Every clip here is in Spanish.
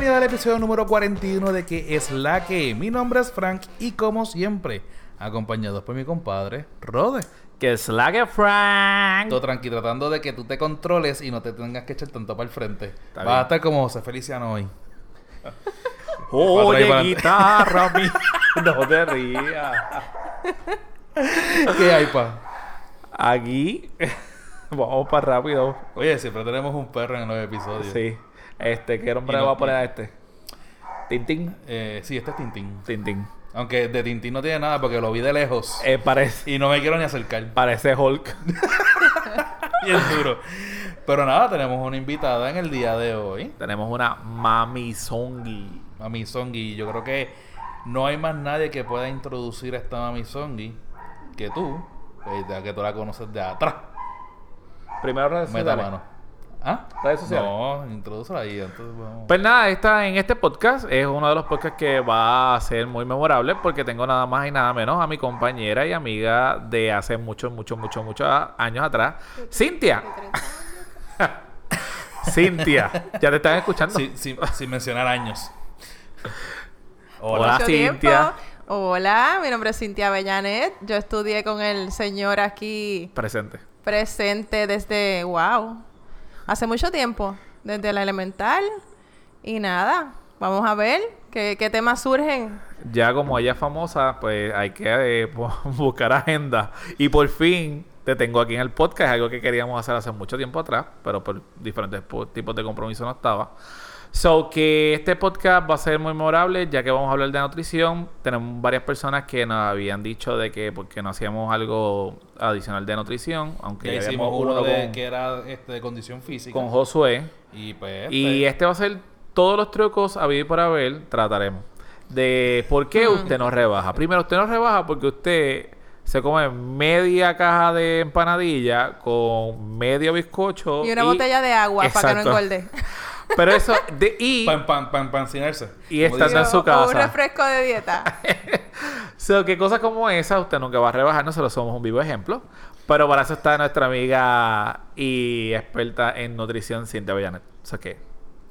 Bienvenido al episodio número 41 de que es la que. Mi nombre es Frank y como siempre, acompañados por mi compadre Rode. Que es la que Frank. Todo tranqui, tratando de que tú te controles y no te tengas que echar tanto para el frente. Vas a estar como José Feliciano hoy. Oye, Para guitarra, mi. No te rías. ¿Qué hay, pa? Aquí. Vamos para rápido. Oye, siempre tenemos un perro en los episodios. Sí. Este, ¿qué nombre le voy a poner a este? Tintín. Eh, sí, este es Tintín. Tintín. Aunque de Tintín no tiene nada porque lo vi de lejos. Eh, parece, Y no me quiero ni acercar. parece Hulk. Bien duro. Pero nada, tenemos una invitada en el día de hoy. Tenemos una Mami Zongi. Mami Songi. Yo creo que no hay más nadie que pueda introducir a esta Mami Songi que tú. eh, ya que tú la conoces de atrás. Primero Meta mano. ¿Ah? ¿Redes sociales? No, introdúcela ahí. Entonces, vamos. Pues nada, esta, en este podcast es uno de los podcasts que va a ser muy memorable porque tengo nada más y nada menos a mi compañera y amiga de hace muchos, muchos, muchos, muchos años atrás, Cintia. Cintia, ya te están escuchando. Sí, sí, sin mencionar años. Hola. Mucho Cintia. tiempo. Hola, mi nombre es Cintia Bellanet. Yo estudié con el señor aquí Presente. presente desde, wow, hace mucho tiempo, desde la elemental. Y nada, vamos a ver qué, qué temas surgen. Ya como ella es famosa, pues hay que eh, bu- buscar agenda. Y por fin te tengo aquí en el podcast, algo que queríamos hacer hace mucho tiempo atrás, pero por diferentes po- tipos de compromiso no estaba. So que este podcast va a ser muy memorable, ya que vamos a hablar de nutrición. Tenemos varias personas que nos habían dicho de que porque no hacíamos algo adicional de nutrición, aunque Ya ya hicimos uno de, con, que era este, de condición física. con Josué. y pues. Y este, este va a ser todos los trucos a vivir por haber, trataremos. De por qué usted no rebaja. Primero, usted no rebaja porque usted se come media caja de empanadilla con medio bizcocho. Y una botella de agua para que no engorde. Pero eso, de, y, Pan, pan, pan, pancinarse. Y Como estando en su o casa. un refresco de dieta. so, que cosas como esa usted nunca va a rebajar, nosotros somos un vivo ejemplo. Pero para eso está nuestra amiga y experta en nutrición, Cintia Bellanet. O sea que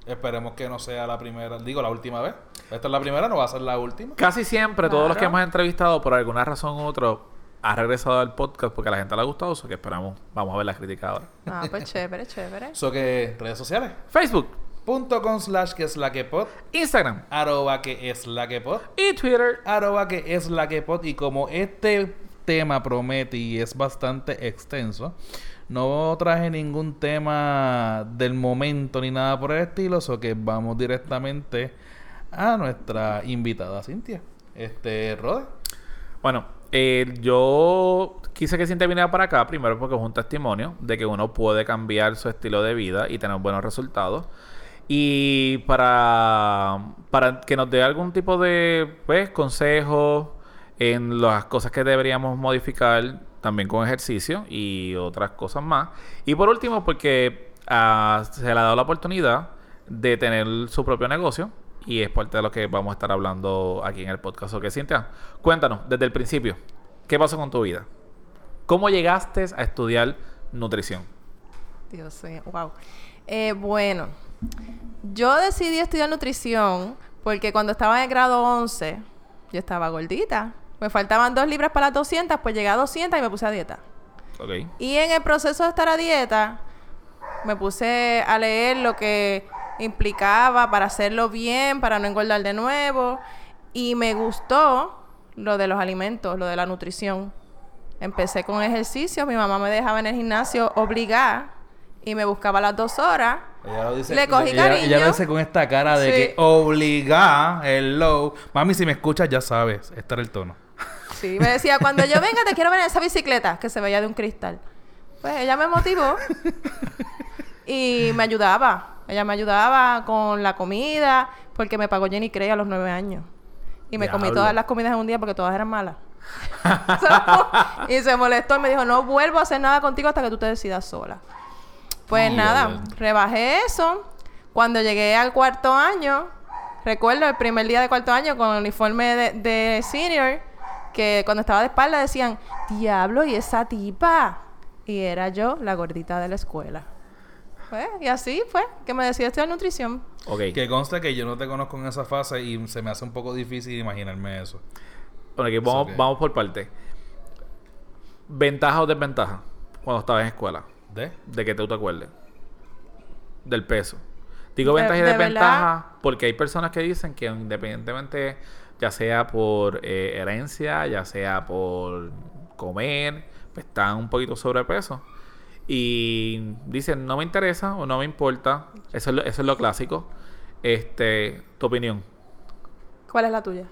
Esperemos que no sea la primera, digo la última vez. Esta es la primera, no va a ser la última. Casi siempre, todos los que hemos entrevistado, por alguna razón u otra, ha regresado al podcast porque a la gente le ha gustado. Eso que esperamos. Vamos a ver la crítica ahora. Ah, pues chévere, chévere. Eso que redes sociales. Facebook, Punto com slash que es la que pod. Instagram Arroba que es la que pod. y Twitter. Arroba que es la que pod. Y como este tema promete y es bastante extenso, no traje ningún tema del momento ni nada por el estilo. So que vamos directamente a nuestra invitada Cintia. Este, Rode. Bueno, eh, yo quise que Cintia viniera para acá primero porque es un testimonio de que uno puede cambiar su estilo de vida y tener buenos resultados. Y para, para que nos dé algún tipo de pues, consejo en las cosas que deberíamos modificar, también con ejercicio y otras cosas más. Y por último, porque ah, se le ha dado la oportunidad de tener su propio negocio y es parte de lo que vamos a estar hablando aquí en el podcast. Cintia, cuéntanos desde el principio, ¿qué pasó con tu vida? ¿Cómo llegaste a estudiar nutrición? Dios mío, wow. Eh, bueno, yo decidí estudiar nutrición porque cuando estaba en el grado 11, yo estaba gordita. Me faltaban dos libras para las 200, pues llegué a 200 y me puse a dieta. Ok. Y en el proceso de estar a dieta, me puse a leer lo que implicaba para hacerlo bien, para no engordar de nuevo. Y me gustó lo de los alimentos, lo de la nutrición. Empecé con ejercicio, mi mamá me dejaba en el gimnasio obligada y me buscaba las dos horas. Ella lo dice, Le cogí ella, cariño. ella lo dice con esta cara de Sí. que obliga, hello. Mami, si me escuchas, ya sabes, este era el tono. Sí, me decía, cuando yo venga te quiero ver en esa bicicleta que se veía de un cristal. Pues ella me motivó y me ayudaba. Ella me ayudaba con la comida porque me pagó Jenny Cray a los nueve años. Y me comí todas las comidas en un día porque todas eran malas. Y se molestó y me dijo, no vuelvo a hacer nada contigo hasta que tú te decidas sola. Pues nada, rebajé eso. Cuando llegué al cuarto año, recuerdo el primer día de cuarto año con el uniforme de, de senior, que cuando estaba de espalda decían, diablo, ¿y esa tipa? Y era yo, la gordita de la escuela. Pues, y así fue, que me decidí estudiar nutrición. Ok. Que consta que yo no te conozco en esa fase y se me hace un poco difícil imaginarme eso. Bueno, aquí vamos, vamos por parte. ¿Ventaja o desventaja cuando estabas en escuela? ¿De? De que tú te acuerdes. Del peso. Digo De- ventaja y de desventaja porque hay personas que dicen que independientemente, ya sea por eh, herencia, ya sea por comer, pues están un poquito sobrepeso. Y dicen, no me interesa o no me importa. Eso es lo, eso es lo clásico. Este, tu opinión. ¿Cuál es la tuya?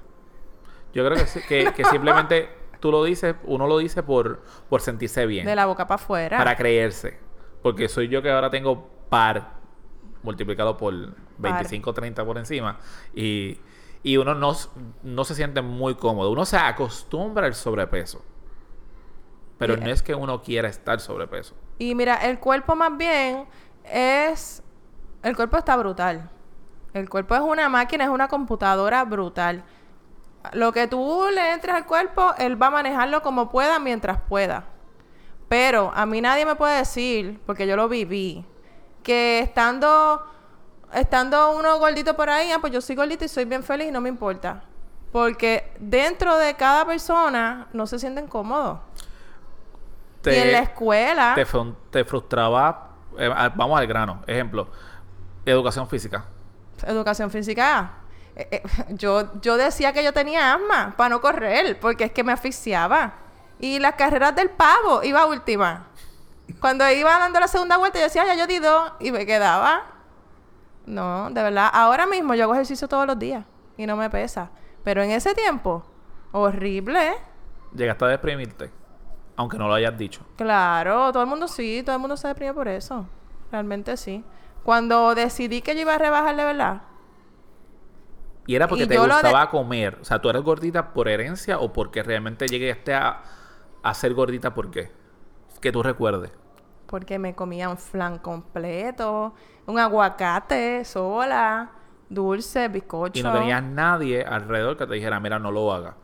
Yo creo que, sí- que, que simplemente tú lo dices, uno lo dice por, por sentirse bien. De la boca para afuera. Para creerse. Porque soy yo que ahora tengo par multiplicado por 25, 30 por encima. Y, y uno no, no se siente muy cómodo. Uno se acostumbra al sobrepeso. Pero no es que uno quiera estar sobrepeso. Y mira, el cuerpo más bien es... El cuerpo está brutal. El cuerpo es una máquina, es una computadora brutal. Lo que tú le entres al cuerpo, él va a manejarlo como pueda mientras pueda. Pero a mí nadie me puede decir, porque yo lo viví, que estando, estando uno gordito por ahí, ah, pues yo soy gordito y soy bien feliz y no me importa. Porque dentro de cada persona no se sienten cómodos. y en la escuela... te, te frustraba. eh, ah, vamos al grano. Ejemplo, educación física. Educación física. Eh, eh, yo, yo decía que yo tenía asma para no correr, porque es que me asfixiaba. Y las carreras del pavo iba última. Cuando iba dando la segunda vuelta, yo decía, ya yo di dos, y me quedaba. No, de verdad. Ahora mismo yo hago ejercicio todos los días y no me pesa. Pero en ese tiempo, horrible, ¿eh? Llegaste a deprimirte. Aunque no lo hayas dicho. Claro, todo el mundo sí, todo el mundo se deprime por eso. Realmente sí. Cuando decidí que yo iba a rebajar de verdad, Y era porque Y te de- gustaba comer. O sea, ¿tú eres gordita por herencia o porque realmente llegaste a, a ser gordita por qué? Que tú recuerdes. Porque me comía un flan completo, un aguacate sola, dulce, bizcocho. Y no tenías nadie alrededor que te dijera, mira, no lo haga.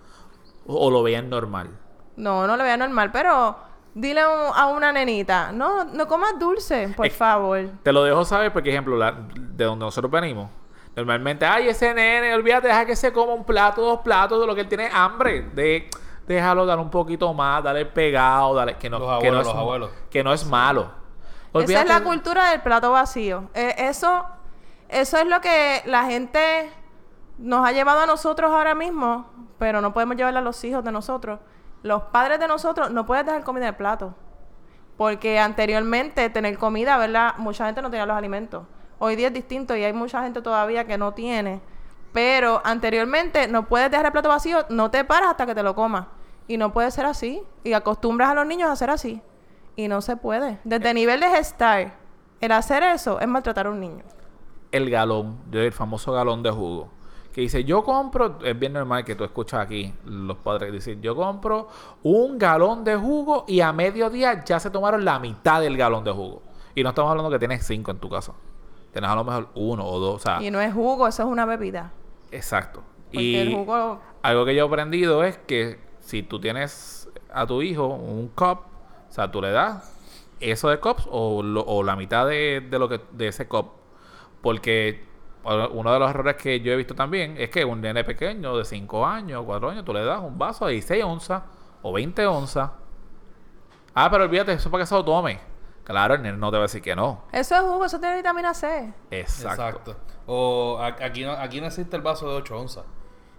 O, o lo veían normal. No, no lo veía normal, pero dile a un- a una nenita, no, no comas dulce, por Es- favor. Te lo dejo saber porque, ejemplo, la- de donde nosotros venimos, normalmente, ay, ese nene, olvídate, deja que se coma un plato, dos platos de lo que él tiene hambre. De, déjalo, dale un poquito más, dale pegado, dale. Que no, Los que no es, los abuelos. Que no es malo. Esa es la cultura del plato vacío. Eh, eso, eso es lo que la gente nos ha llevado a nosotros ahora mismo, pero no podemos llevarle a los hijos de nosotros. Los padres de nosotros no pueden dejar comida en el plato. Porque anteriormente tener comida, ¿verdad? Mucha gente no tenía los alimentos. Hoy día es distinto y hay mucha gente todavía que no tiene. Pero anteriormente no puedes dejar el plato vacío, no te paras hasta que te lo comas. Y no puede ser así. Y acostumbras a los niños a hacer así. Y no se puede. Desde nivel de gestar, el hacer eso es maltratar a un niño. el galón, el famoso galón de jugo. Que dice, yo compro, es bien normal que tú escuchas aquí los padres decir, yo compro un galón de jugo y a mediodía ya se tomaron la mitad del galón de jugo. Y no estamos hablando que tienes cinco en tu casa. Tienes a lo mejor uno o dos. O sea, Y no es jugo, eso es una bebida. exacto. Porque Y el jugo... algo que yo he aprendido es que si tú tienes a tu hijo un cup, o sea, tú le das eso de cups o, lo- o la mitad de, de lo que de ese cup. Porque uno de los errores que yo he visto también es que un nene pequeño de 5 años, 4 años, tú le das un vaso de 16 onzas o 20 onzas. Ah, pero olvídate, eso para que se lo tome. Claro, el nene no te va a decir que no. Eso es jugo, eso tiene vitamina C. Exacto. O a- aquí no, aquí no existe el vaso de 8 onzas.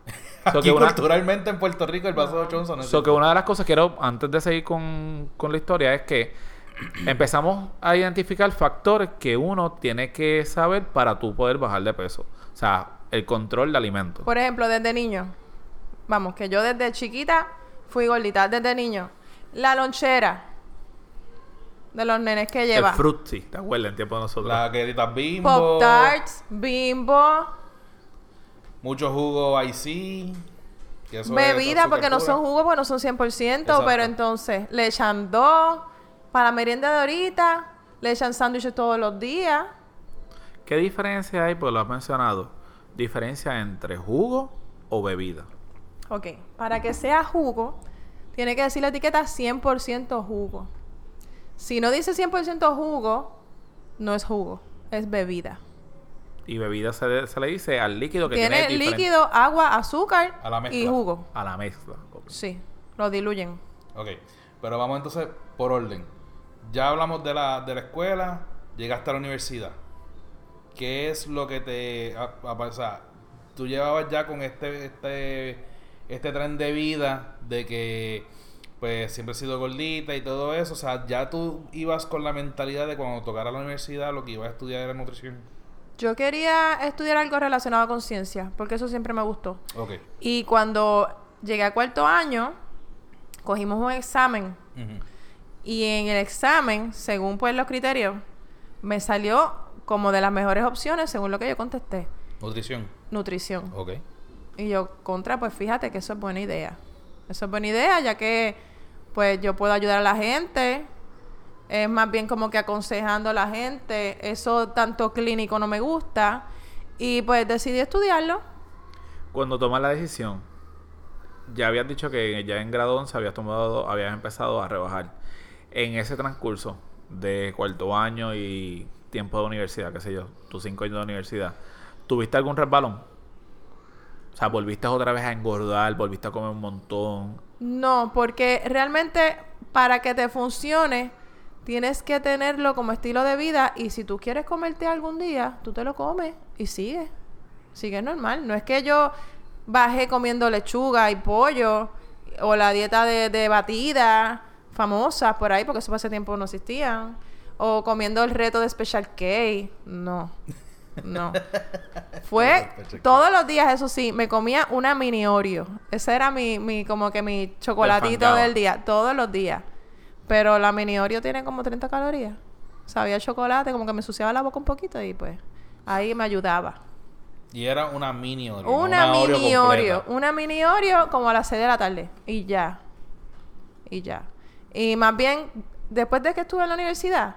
So Aquí que una- culturalmente en Puerto Rico el vaso de 8 onzas no So existe. que una de las cosas que quiero, antes de seguir con, con la historia, es que empezamos a identificar factores que uno tiene que saber para tú poder bajar de peso. O sea, el control de alimentos. Por ejemplo, desde niño. Vamos, que yo desde chiquita fui gordita. Desde niño. La lonchera de los nenes que El lleva. frutti, ¿te acuerdas? En tiempo de nosotros. Las galletitas bimbo. Pop Tarts, Bimbo, Mucho jugo IC. bebida, porque no son jugos, porque no son 100%, Exacto. pero entonces le echan dos para la merienda de ahorita, le echan sándwiches todos los días. ¿Qué diferencia hay? Pues lo has mencionado. Diferencia entre jugo o bebida. Ok, para que sea jugo, tiene que decir la etiqueta 100% jugo. Si no dice 100% jugo, no es jugo, es bebida. Y bebida se, le- se le dice al líquido que tiene, líquido, agua, azúcar A la y mezcla. jugo. a la mezcla. Sí, lo diluyen. Ok, pero vamos entonces por orden. Ya hablamos de la, de la escuela, llegaste a la universidad. ¿Qué es lo que te... A, a- o sea, tú llevabas ya con este, este, este tren de vida de que pues siempre he sido gordita y todo eso. O sea, ya tú ibas con la mentalidad de cuando tocara la universidad lo que ibas a estudiar era nutrición. Yo quería estudiar algo relacionado con ciencia, porque eso siempre me gustó. Ok. Y cuando llegué a cuarto año, cogimos un examen. Y en el examen, según pues los criterios, me salió como de las mejores opciones, según lo que yo contesté, Nutrición. nutrición. Ok. Y yo, contra, pues fíjate que eso es buena idea. Eso es buena idea, ya que pues yo puedo ayudar a la gente. Es más bien como que aconsejando a la gente. Eso tanto clínico no me gusta. Y pues decidí estudiarlo. Cuando tomas la decisión, ya habías dicho que ya en grado 11 habías tomado, habías empezado a rebajar. En ese transcurso de cuarto año y tiempo de universidad, qué sé yo, tus cinco años de universidad, ¿tuviste algún resbalón? O sea, volviste otra vez a engordar, volviste a comer un montón. No, porque realmente para que te funcione, tienes que tenerlo como estilo de vida. Y si tú quieres comerte algún día, tú te lo comes y sigue. Sigue normal. No es que yo bajé comiendo lechuga y pollo o la dieta de, de batida famosas por ahí, porque eso hace tiempo no existían. O comiendo el reto de Special K. No. No. Fue todos los días, eso sí, me comía una mini Oreo. Ese era mi, mi como que mi chocolatito del día, todos los días. Pero la mini Oreo tiene como 30 calorías. Sabía chocolate, como que me ensuciaba la boca un poquito y pues ahí me ayudaba. Y era una mini Oreo. Una, mini. Oreo, una mini Oreo como a las 6 de la tarde y ya. Y ya. Y más bien, después de que estuve en la universidad,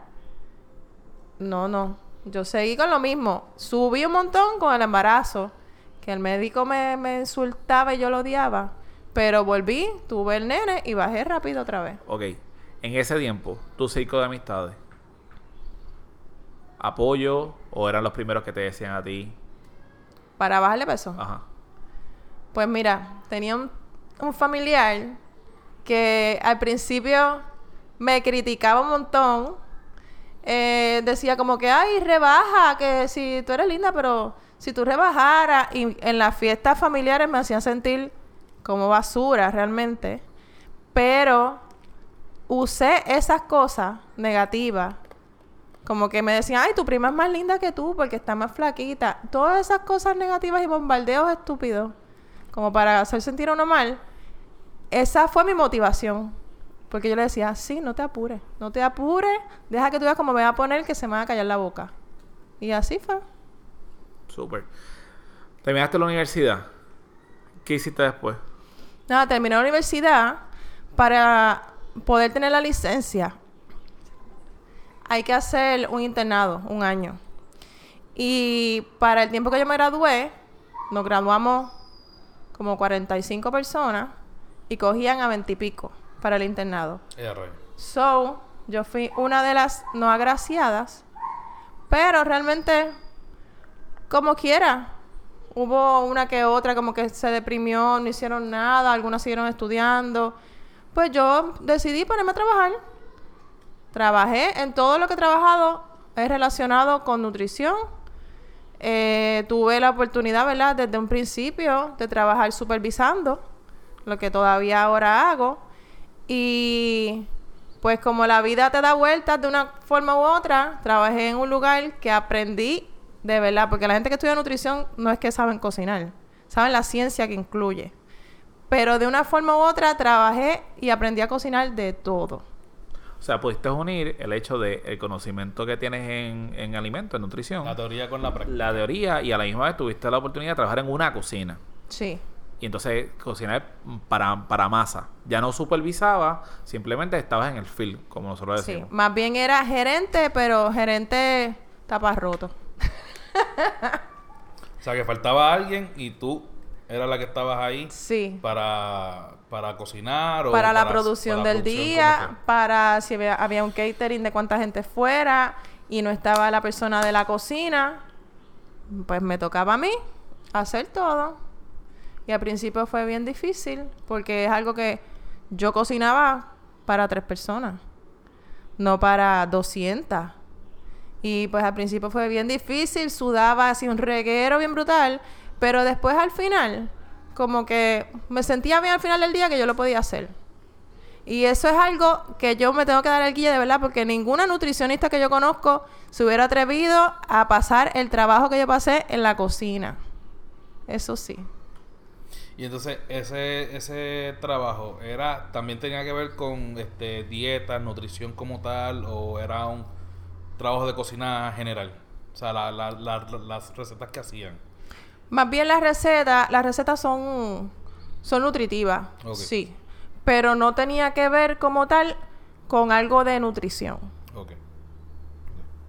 no, no. Yo seguí con lo mismo. Subí un montón con el embarazo, que el médico me, me insultaba y yo lo odiaba. Pero volví, tuve el nene y bajé rápido otra vez. Ok, en ese tiempo, tu círculo de amistades, apoyo o eran los primeros que te decían a ti, Para bajarle peso. ajá, Pues mira, tenía un, un familiar que al principio me criticaba un montón. Eh, decía como que, ay, rebaja, que si tú eres linda, pero si tú rebajaras. Y en las fiestas familiares me hacían sentir como basura realmente. Pero usé esas cosas negativas. Como que me decían, ay, tu prima es más linda que tú porque está más flaquita. Todas esas cosas negativas y bombardeos estúpidos, como para hacer sentir a uno mal. Esa fue mi motivación. Porque yo le decía, sí, no te apures, no te apures, deja que tú veas cómo me va a poner que se me va a callar la boca. Y así fue. súper. Terminaste la universidad, ¿qué hiciste después? Nada, terminé la universidad para poder tener la licencia. Hay que hacer un internado, un año. Y para el tiempo que yo me gradué, nos graduamos como 45 personas y cogían a 20 y pico para el internado. So, yo fui una de las no agraciadas, pero realmente, como quiera, hubo una que otra como que se deprimió, no hicieron nada, algunas siguieron estudiando. Pues yo decidí ponerme a trabajar. Trabajé en todo lo que he trabajado es relacionado con nutrición. Eh, tuve la oportunidad, ¿verdad? Desde un principio de trabajar supervisando, lo que todavía ahora hago. Y pues como la vida te da vueltas de una forma u otra, trabajé en un lugar que aprendí de verdad, porque la gente que estudia nutrición no es que saben cocinar, saben la ciencia que incluye. Pero de una forma u otra trabajé y aprendí a cocinar de todo. O sea, pudiste unir el hecho de el conocimiento que tienes en, en alimentos, en nutrición, La teoría con la práctica. la teoría y a la misma vez tuviste la oportunidad de trabajar en una cocina. Sí. Y entonces cocinar para, para masa. Ya no supervisaba, simplemente estabas en el field, como nosotros Sí, decimos. más bien era gerente, pero gerente tapas roto. O sea, que faltaba alguien y tú eras la que estabas ahí Sí. para, para cocinar o para la producción para del producción día, para si había, había un catering de cuánta gente fuera y no estaba la persona de la cocina, pues me tocaba a mí hacer todo. Y al principio fue bien difícil porque es algo que yo cocinaba para tres personas, no para 200. Y pues al principio fue bien difícil, sudaba así un reguero bien brutal, pero después al final, como que me sentía bien al final del día que yo lo podía hacer. Y eso es algo que yo me tengo que dar el guía de verdad, porque ninguna nutricionista que yo conozco se hubiera atrevido a pasar el trabajo que yo pasé en la cocina. Eso sí. Y entonces ese, ese trabajo era también tenía que ver con este dieta, nutrición como tal, o era un trabajo de cocina general. O sea, la- la- la- las recetas que hacían. Más bien las recetas, las recetas son, son nutritivas, Ok. sí. Pero no tenía que ver como tal con algo de nutrición. Ok.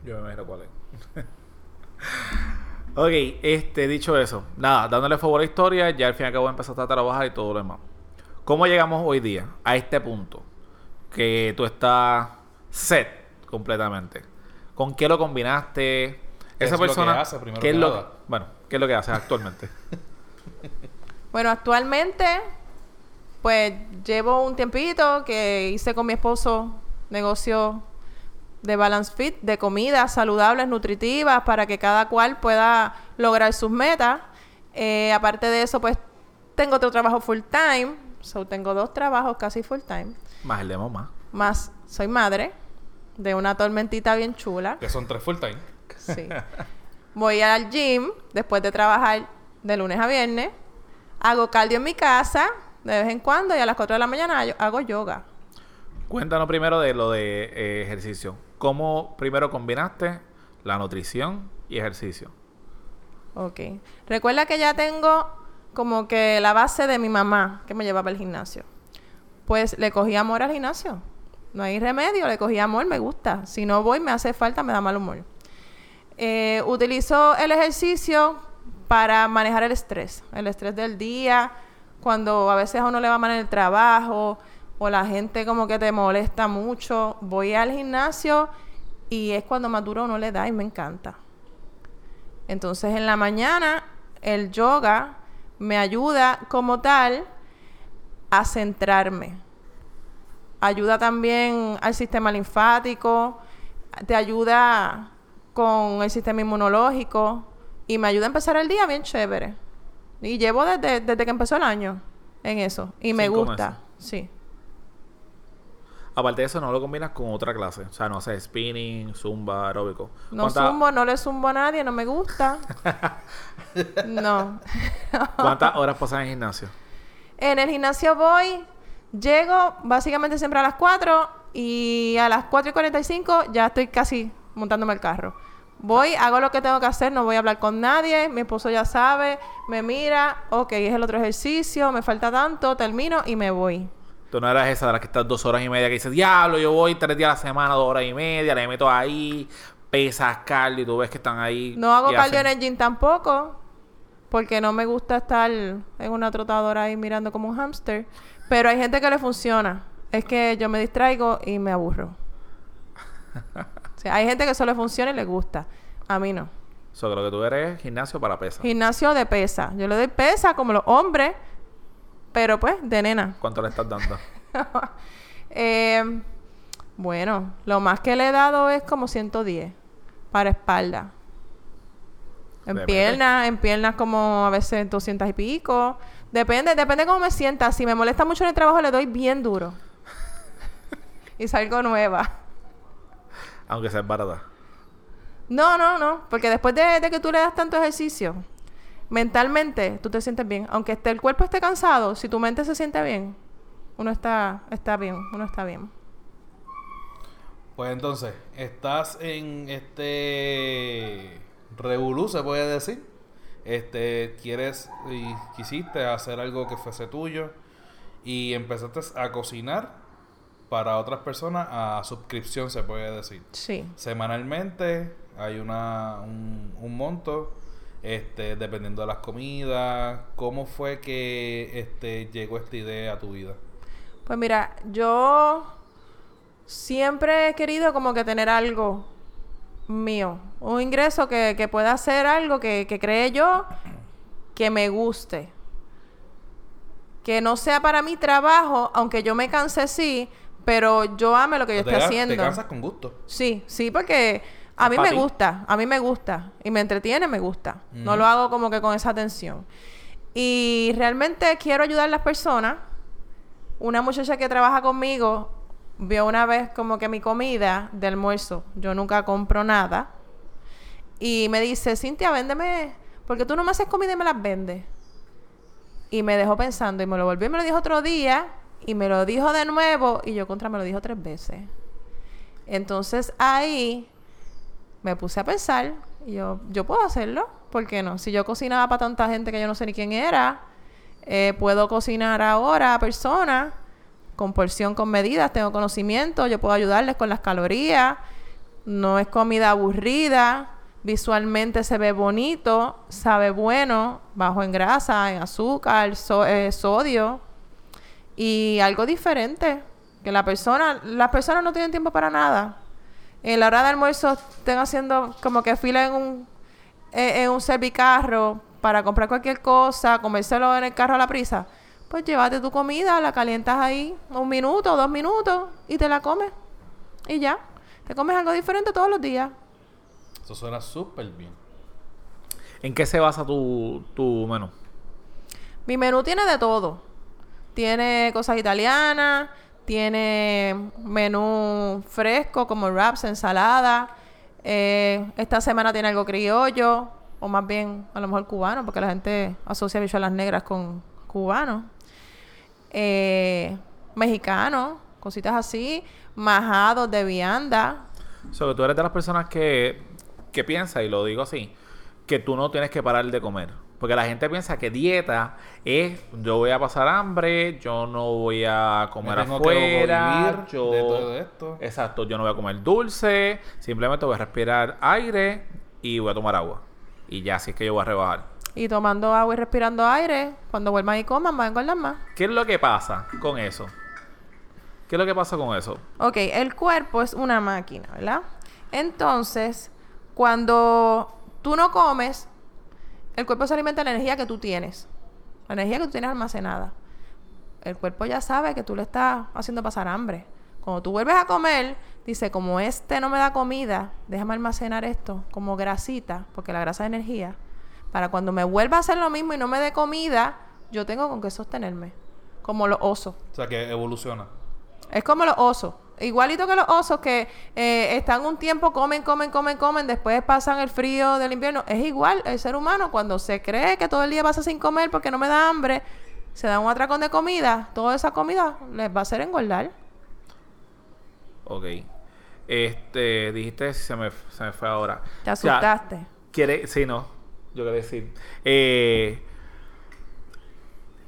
Yo me imagino cuál es. ok, este, dicho eso, nada, dándole favor a la historia, ya al fin y al cabo empezaste a trabajar y todo lo demás. ¿Cómo llegamos hoy día a este punto? Que tú estás set completamente. ¿Con qué lo combinaste? ¿Qué Esa es lo que hace, primero ¿qué es lo? Bueno, ¿qué es lo que haces actualmente? Bueno, actualmente, pues llevo un tiempito que hice con mi esposo negocio de Balance Fit, de comidas saludables, nutritivas, para que cada cual pueda lograr sus metas. Eh, aparte de eso, pues tengo otro trabajo full time. So, tengo dos trabajos casi full time. Más el de mamá. Más soy madre de una tormentita bien chula. Que son tres full time. Sí. Voy al gym después de trabajar de lunes a viernes. Hago cardio en mi casa de vez en cuando y a las 4 de la mañana yo- hago yoga. Cuéntanos primero de lo de eh, ejercicio. ¿Cómo primero combinaste la nutrición y ejercicio? Ok. Recuerda que ya tengo como que la base de mi mamá que me llevaba al gimnasio. Pues le cogí amor al gimnasio. No hay remedio, le cogí amor, me gusta. Si no voy, me hace falta, me da mal humor. Eh, utilizo el ejercicio para manejar el estrés, el estrés del día, cuando a veces a uno le va mal en el trabajo o la gente como que te molesta mucho. Voy al gimnasio y es cuando más duro uno le da y me encanta. Entonces en la mañana el yoga me ayuda como tal a centrarme. Ayuda también al sistema linfático, te ayuda con el sistema inmunológico y me ayuda a empezar el día bien chévere. Y llevo desde, desde que empezó el año en eso y me gusta. Sí. Aparte de eso, no lo combinas con otra clase. O sea, no sé, spinning, zumba, aeróbico. No ¿Cuánta- zumbo, no le zumbo a nadie, no me gusta. no. ¿Cuántas horas pasas en gimnasio? En el gimnasio voy, llego básicamente siempre a las 4 y a las 4 y 45 ya estoy casi montándome el carro. Voy, hago lo que tengo que hacer, no voy a hablar con nadie, mi esposo ya sabe, me mira, ok, es el otro ejercicio, me falta tanto, termino y me voy. Tú no eras esa de las que estás dos horas y media que dices, diablo, yo voy tres días a la semana, dos horas y media, le meto ahí, pesas, cardio, y tú ves que están ahí. No hago cardio hacen- en el gym tampoco, porque no me gusta estar en una trotadora ahí mirando como un hámster, pero hay gente que le funciona. Es que yo me distraigo y me aburro. O sea, hay gente que solo le funciona y le gusta. A mí no. So, creo que tú eres gimnasio para pesas. Gimnasio de pesa. Yo le doy pesa como los hombres, pero pues de nena. ¿Cuánto le estás dando? Eh, bueno, lo más que le he dado es como 110 para espalda. En piernas, en piernas como a veces 200 y pico. Depende, depende cómo me sienta. Si me molesta mucho en el trabajo, le doy bien duro. y salgo nueva. Aunque sea barata. No, no, no. Porque después de, de que tú le das tanto ejercicio, mentalmente tú te sientes bien. Aunque esté, el cuerpo esté cansado, si tu mente se siente bien, uno está, está bien, uno está bien. Pues entonces, estás en este revolú, se puede decir. Este, quieres y quisiste hacer algo que fuese tuyo y empezaste a cocinar para otras personas a suscripción, se puede decir. Sí. Semanalmente hay una un, un monto este dependiendo de las comidas, ¿cómo fue que este llegó esta idea a tu vida? Pues mira, yo siempre he querido como que tener algo mío. Un ingreso que, que pueda hacer algo que, que cree yo que me guste. Que no sea para mi trabajo, aunque yo me canse sí, pero yo ame lo que yo estoy haciendo. Te cansas con gusto. Sí, sí, porque a mí me ti. gusta, a mí me gusta y me entretiene, me gusta. No lo hago como que con esa atención. Y realmente quiero ayudar a las personas. Una muchacha que trabaja conmigo vio una vez como que mi comida de almuerzo, yo nunca compro nada. Y me dice, Cintia, véndeme, porque tú no me haces comida y me las vendes. Y me dejó pensando y me lo volvió y me lo dijo otro día y me lo dijo de nuevo y yo contra me lo dijo tres veces. Entonces ahí me puse a pensar y yo, yo puedo hacerlo, ¿por qué no? Si yo cocinaba para tanta gente que yo no sé ni quién era, eh, puedo cocinar ahora a personas con porción, con medidas, tengo conocimiento, yo puedo ayudarles con las calorías, no es comida aburrida, visualmente se ve bonito, sabe bueno, bajo en grasa, en azúcar, so- eh, sodio y algo diferente. Que la persona, las personas no tienen tiempo para nada. En la hora de almuerzo estén haciendo como que fila en un, eh, en un servicarro para comprar cualquier cosa, comérselo en el carro a la prisa. Pues llévate tu comida, la calientas ahí un minuto, dos minutos y te la comes. Y ya. Te comes algo diferente todos los días. Eso suena súper bien. ¿En qué se basa tu, tu menú? Mi menú tiene de todo. Tiene cosas italianas, tiene menú fresco como wraps, ensalada. Eh, esta semana tiene algo criollo, o más bien a lo mejor cubano, porque la gente asocia bichuelas negras con cubanos. Eh, mexicano, cositas así. Majados de vianda. Que tú eres de las personas que, que piensa, y lo digo así, que tú no tienes que parar de comer. Porque la gente piensa que dieta es yo voy a pasar hambre, yo no voy a comer afuera, yo de todo esto. Exacto, yo no voy a comer dulce, simplemente voy a respirar aire y voy a tomar agua. Y ya, así es que yo voy a rebajar. Y tomando agua y respirando aire, cuando vuelvan y coman, van a engordar más. ¿Qué es lo que pasa con eso? ¿Qué es lo que pasa con eso? Ok, el cuerpo es una máquina, ¿verdad? Entonces, cuando tú no comes, el cuerpo se alimenta de la energía que tú tienes. La energía que tú tienes almacenada. El cuerpo ya sabe que tú le estás haciendo pasar hambre. Cuando tú vuelves a comer, dice, como este no me da comida, déjame almacenar esto como grasita, porque la grasa es energía. Para cuando me vuelva a hacer lo mismo y no me dé comida, yo tengo con qué sostenerme. Como los osos. O sea, que evoluciona. Es como los osos. Igualito que los osos que eh, están un tiempo, comen, comen, comen, comen, después pasan el frío del invierno. Es igual el ser humano cuando se cree que todo el día pasa sin comer porque no me da hambre, se da un atracón de comida, toda esa comida les va a hacer engordar. Ok. Este, dijiste, se me, se me fue ahora. Te O sea, asustaste. Quiere, sí, no. Yo quería decir. Eh,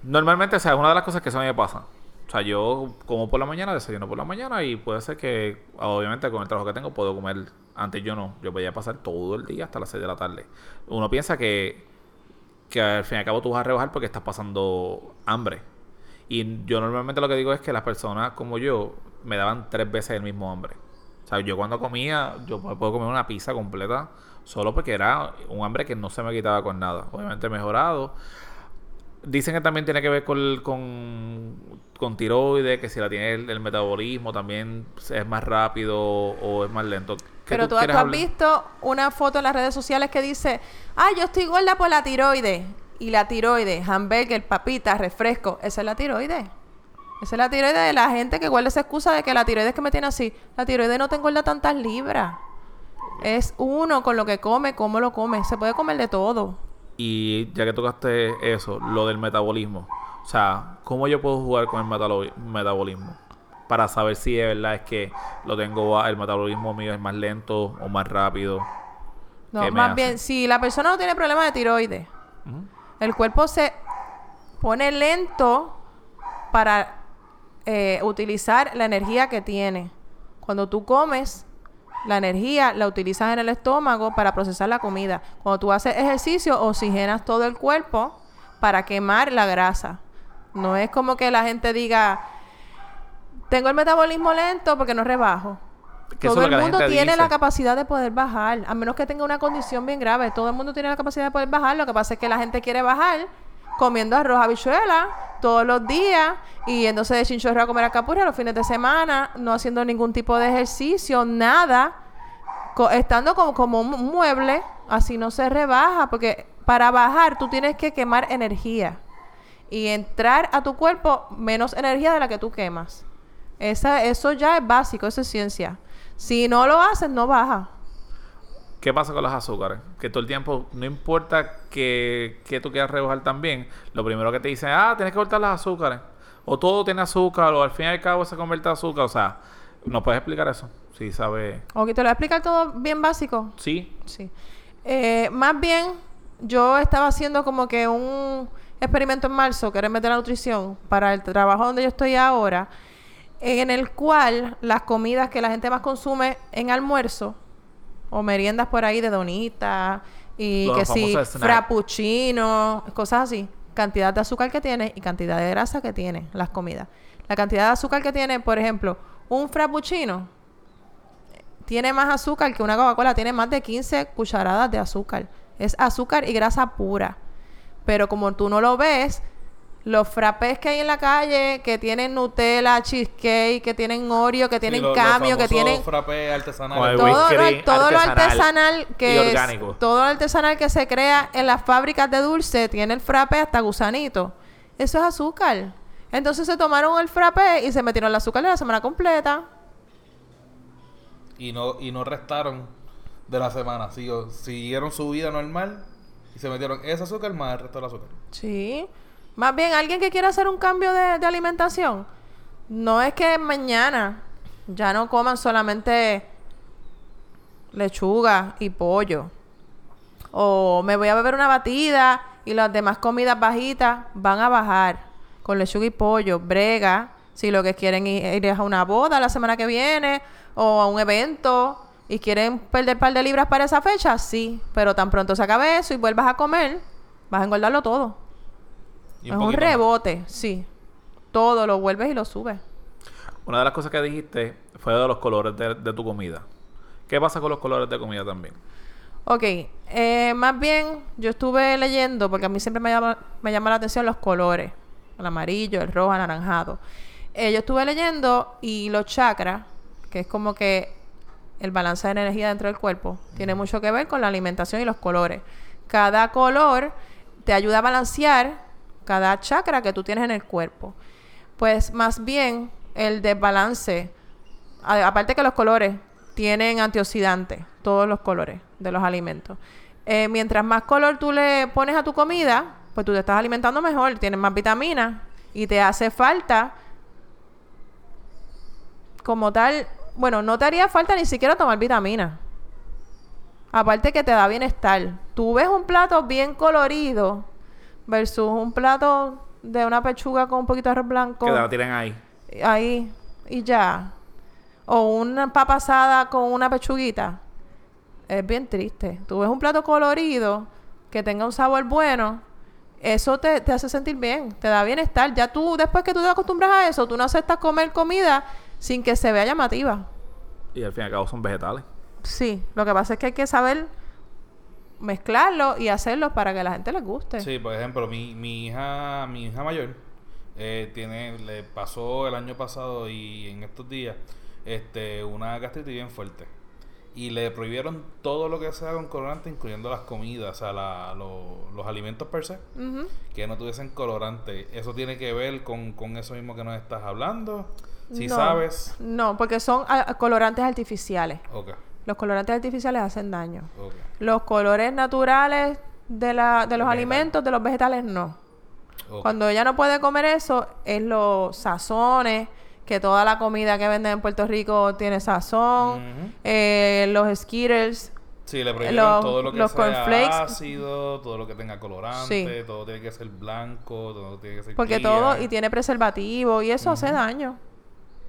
normalmente, o sea, es una de las cosas que mí me pasa. O sea, yo como por la mañana, desayuno por la mañana y puede ser que, obviamente, con el trabajo que tengo, puedo comer. Antes yo no. Yo podía pasar todo el día hasta las 6 de la tarde. Uno piensa que, que al fin y al cabo tú vas a rebajar porque estás pasando hambre. Y yo normalmente lo que digo es que las personas como yo me daban tres veces el mismo hambre. O sea, yo cuando comía, yo pu- puedo comer una pizza completa solo porque era un hambre que no se me quitaba con nada. Obviamente mejorado. Dicen que también tiene que ver con, con, con tiroides, que si la tiene el, el metabolismo también es más rápido o es más lento. ¿Qué Pero tú, tú has hablar? visto una foto en las redes sociales que dice, ah, yo estoy gorda por la tiroides. Y la tiroides, hamburger, papitas, refresco, esa es la tiroides. Esa es la tiroides de la gente que guarda esa excusa de que la tiroides que me tiene así. La tiroides no te engorda tantas libras. Es uno con lo que come, cómo lo come. Se puede comer de todo. Y ya que tocaste eso, lo del metabolismo. O sea, ¿cómo yo puedo jugar con el metabolismo? Para saber si de verdad es que lo tengo, ba- el metabolismo mío es más lento o más rápido. No, ¿Qué me más hace? bien, si la persona no tiene problema de tiroides, el cuerpo se pone lento para eh, utilizar la energía que tiene. Cuando tú comes, la energía la utilizas en el estómago para procesar la comida. Cuando tú haces ejercicio, oxigenas todo el cuerpo para quemar la grasa. No es como que la gente diga, tengo el metabolismo lento porque no rebajo. Todo el mundo tiene dice. la capacidad de poder bajar, a menos que tenga una condición bien grave. Todo el mundo tiene la capacidad de poder bajar. Lo que pasa es que la gente quiere bajar comiendo arroz habichuela todos los días y entonces de chinchorro a comer alcapurria los fines de semana, no haciendo ningún tipo de ejercicio, nada, estando como, como un mueble, así no se rebaja, porque para bajar tú tienes que quemar energía y entrar a tu cuerpo menos energía de la que tú quemas. Esa, eso ya es básico, eso es ciencia. Si no lo haces, no baja. ¿Qué pasa con los azúcares? Que todo el tiempo, no importa que, que tú quieras rebajar también, lo primero que te dicen, ah, tienes que cortar los azúcares. O todo tiene azúcar, o al fin y al cabo se convierte en azúcar. O sea, ¿nos puedes explicar eso? Si sabes. Ok, te lo voy a explicar todo bien básico. Sí. Sí. Eh, más bien, yo estaba haciendo como que un experimento en marzo, que era de la nutrición, para el trabajo donde yo estoy ahora, en el cual las comidas que la gente más consume en almuerzo, o meriendas por ahí de donitas, y Los que sí, frappuccino, cosas así, cantidad de azúcar que tiene y cantidad de grasa que tiene las comidas. La cantidad de azúcar que tiene, por ejemplo, un frappuccino tiene más azúcar que una Coca-Cola, tiene más de 15 cucharadas de azúcar. Es azúcar y grasa pura. Pero como tú no lo ves, los frappés que hay en la calle, que tienen Nutella, cheesecake, que tienen Oreo, que tienen Sí, los cambio, que tienen frappés artesanales. Todo, lo, todo lo artesanal artesanal y que es, todo lo artesanal que se crea en las fábricas de dulce tiene el frappé hasta gusanito. Eso es azúcar. Entonces se tomaron el frappé y se metieron el azúcar de la semana completa. Y no, y no restaron de la semana. Siguieron su vida normal y se metieron ese azúcar más el resto del azúcar. Sí. Más bien, alguien que quiera hacer un cambio de, alimentación, no es que mañana ya no coman solamente lechuga y pollo. O me voy a beber una batida y las demás comidas bajitas van a bajar con lechuga y pollo, brega. Si lo que quieren ir a una boda la semana que viene o a un evento y quieren perder un par de libras para esa fecha, sí. Pero tan pronto se acabe eso y vuelvas a comer, vas a engordarlo todo. Y es un más. rebote, sí. Todo lo vuelves y lo subes. Una de las cosas que dijiste fue de los colores de, de tu comida. ¿Qué pasa con los colores de comida también? Ok, eh, más bien yo estuve leyendo, porque a mí siempre me llama, me llama la atención los colores, el amarillo, el rojo, el anaranjado. Eh, yo estuve leyendo y los chakras, que es como que el balance de energía dentro del cuerpo, tiene mucho que ver con la alimentación y los colores. Cada color te ayuda a balancear cada chakra que tú tienes en el cuerpo. Pues más bien el desbalance, a- aparte que los colores tienen antioxidantes, todos los colores de los alimentos. Eh, mientras más color tú le pones a tu comida, pues tú te estás alimentando mejor, tienes más vitaminas y te hace falta como tal, bueno, no te haría falta ni siquiera tomar vitaminas. Aparte que te da bienestar. Tú ves un plato bien colorido versus un plato de una pechuga con un poquito de arroz blanco Que la tienen ahí. ahí y ya. O una papa asada con una pechuguita. Es bien triste. Tú ves un plato colorido que tenga un sabor bueno. Eso te, te hace sentir bien, te da bienestar. Ya tú, después que tú te acostumbras a eso, tú no aceptas comer comida sin que se vea llamativa. Y al fin y al cabo son vegetales. Sí, lo que pasa es que hay que saber mezclarlo y hacerlo para que a la gente les guste. Sí, por ejemplo, mi, mi hija, mi hija mayor eh, tiene, le pasó el año pasado y en estos días este, una gastritis bien fuerte. Y le prohibieron todo lo que sea con colorante, incluyendo las comidas, o sea, la- lo- los alimentos per se, que no tuviesen colorante. ¿Eso tiene que ver con, con eso mismo que nos estás hablando? Si No, sabes. No, porque son ah, colorantes artificiales. Ok, Los colorantes artificiales hacen daño. Los colores naturales de, la, de los alimentos, de los vegetales, no. Cuando ella no puede comer eso, es los sazones, que toda la comida que venden en Puerto Rico tiene sazón, eh, los Skittles, Sí, le prohibieron los- todo lo que los sea ácido, todo lo que tenga colorante, Sí. todo tiene que ser blanco, todo tiene que ser porque todo, y tiene preservativo, y eso hace daño.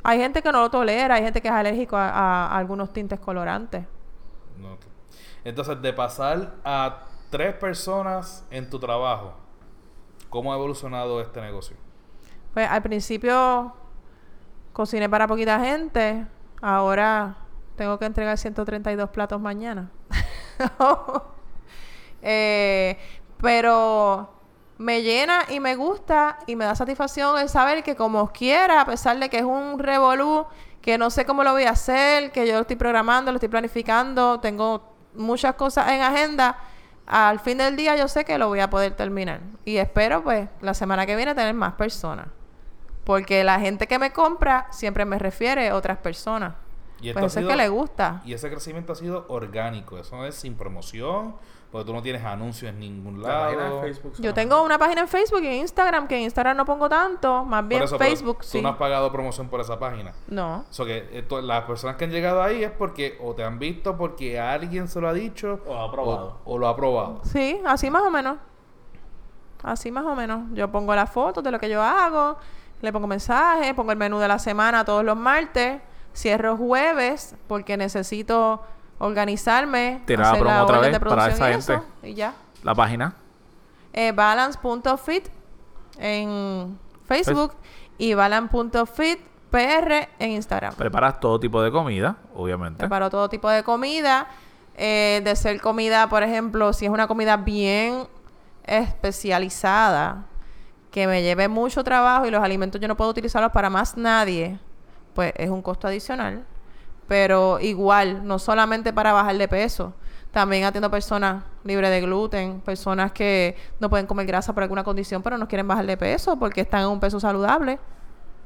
Hay gente que no lo tolera, hay gente que es alérgico a, a- a algunos tintes colorantes. No. Entonces, de pasar a tres personas en tu trabajo, ¿cómo ha evolucionado este negocio? Pues al principio cociné para poquita gente, ahora Tengo que entregar 132 platos mañana. Eh, pero me llena y me gusta y me da satisfacción el saber que como quiera, a pesar de que es un revolú, que no sé cómo lo voy a hacer, que yo lo estoy programando, lo estoy planificando, tengo muchas cosas en agenda, al fin del día yo sé que lo voy a poder terminar. Y espero pues la semana que viene tener más personas. Porque la gente que me compra siempre me refiere a otras personas. Y Pues es que le gusta. Y ese crecimiento ha sido orgánico. Eso no es sin promoción, porque tú no tienes anuncios en ningún La lado. página de Facebook. Yo tengo una página en Facebook y en Instagram, que en Instagram no pongo tanto, más bien eso, Facebook, tú sí. no has pagado promoción por esa página. No. O sea que eh, las personas que han llegado ahí es porque o te han visto porque alguien se lo ha dicho O lo ha probado. o, o lo ha probado. Sí, así más o menos. Así más o menos. Yo pongo las fotos de lo que yo hago, le pongo mensajes, pongo el menú de la semana todos los martes, cierro jueves porque necesito organizarme, Tirar la hacer promo otra vez de para producción y esa eso, y ya. La página. Eh, balance.fit en Facebook y balance.fit PR en Instagram. Preparas todo tipo de comida, obviamente. Preparo todo tipo de comida. eh, de ser comida, por ejemplo, si es una comida bien especializada, que me lleve mucho trabajo y los alimentos yo no puedo utilizarlos para más nadie, pues es un costo adicional. Pero igual, no solamente para bajar de peso. También atiendo personas libres de gluten, personas que no pueden comer grasa por alguna condición, pero no quieren bajar de peso porque están en un peso saludable.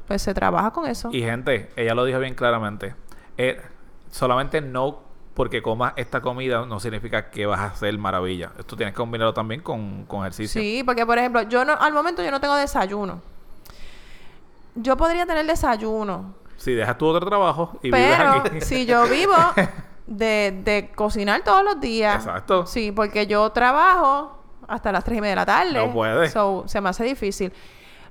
Pues se trabaja con eso. Y gente, ella lo dijo bien claramente. Eh, solamente no porque comas esta comida no significa que vas a hacer maravilla. Esto tienes que combinarlo también con, con ejercicio. Sí, porque por ejemplo, yo no, al momento yo no tengo desayuno. Yo podría tener desayuno, Si dejas tu otro trabajo y vives aquí. si yo vivo de, de cocinar todos los días. Exacto. Sí, porque yo trabajo hasta las tres y media de la tarde. No puede. So, se me hace difícil.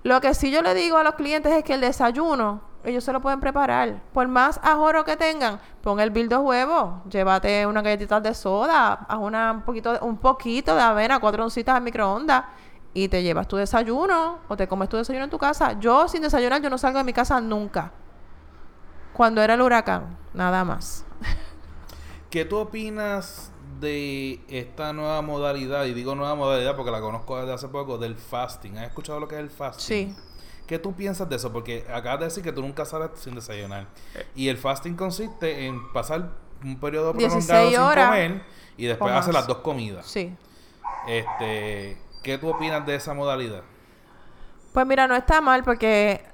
Lo que sí yo le digo a los clientes es que el desayuno, ellos se lo pueden preparar. Por más ahorro que tengan, pon el bill de huevos, llévate una galletita de soda, haz una, un, poquito, de- un poquito de avena, cuatro oncitas al microondas y te llevas tu desayuno o te comes tu desayuno en tu casa. Yo sin desayunar, yo no salgo de mi casa nunca. Cuando era el huracán, nada más. ¿Qué tú opinas de esta nueva modalidad? Y digo nueva modalidad porque la conozco desde hace poco, del fasting. ¿Has escuchado lo que es el fasting? Sí. ¿Qué tú piensas de eso? Porque acabas de decir que tú nunca sales sin desayunar. Eh. Y el fasting consiste en pasar un periodo 16 prolongado sin horas comer y después hacer las dos comidas. Sí. Este, ¿Qué tú opinas de esa modalidad? Pues mira, no está mal porque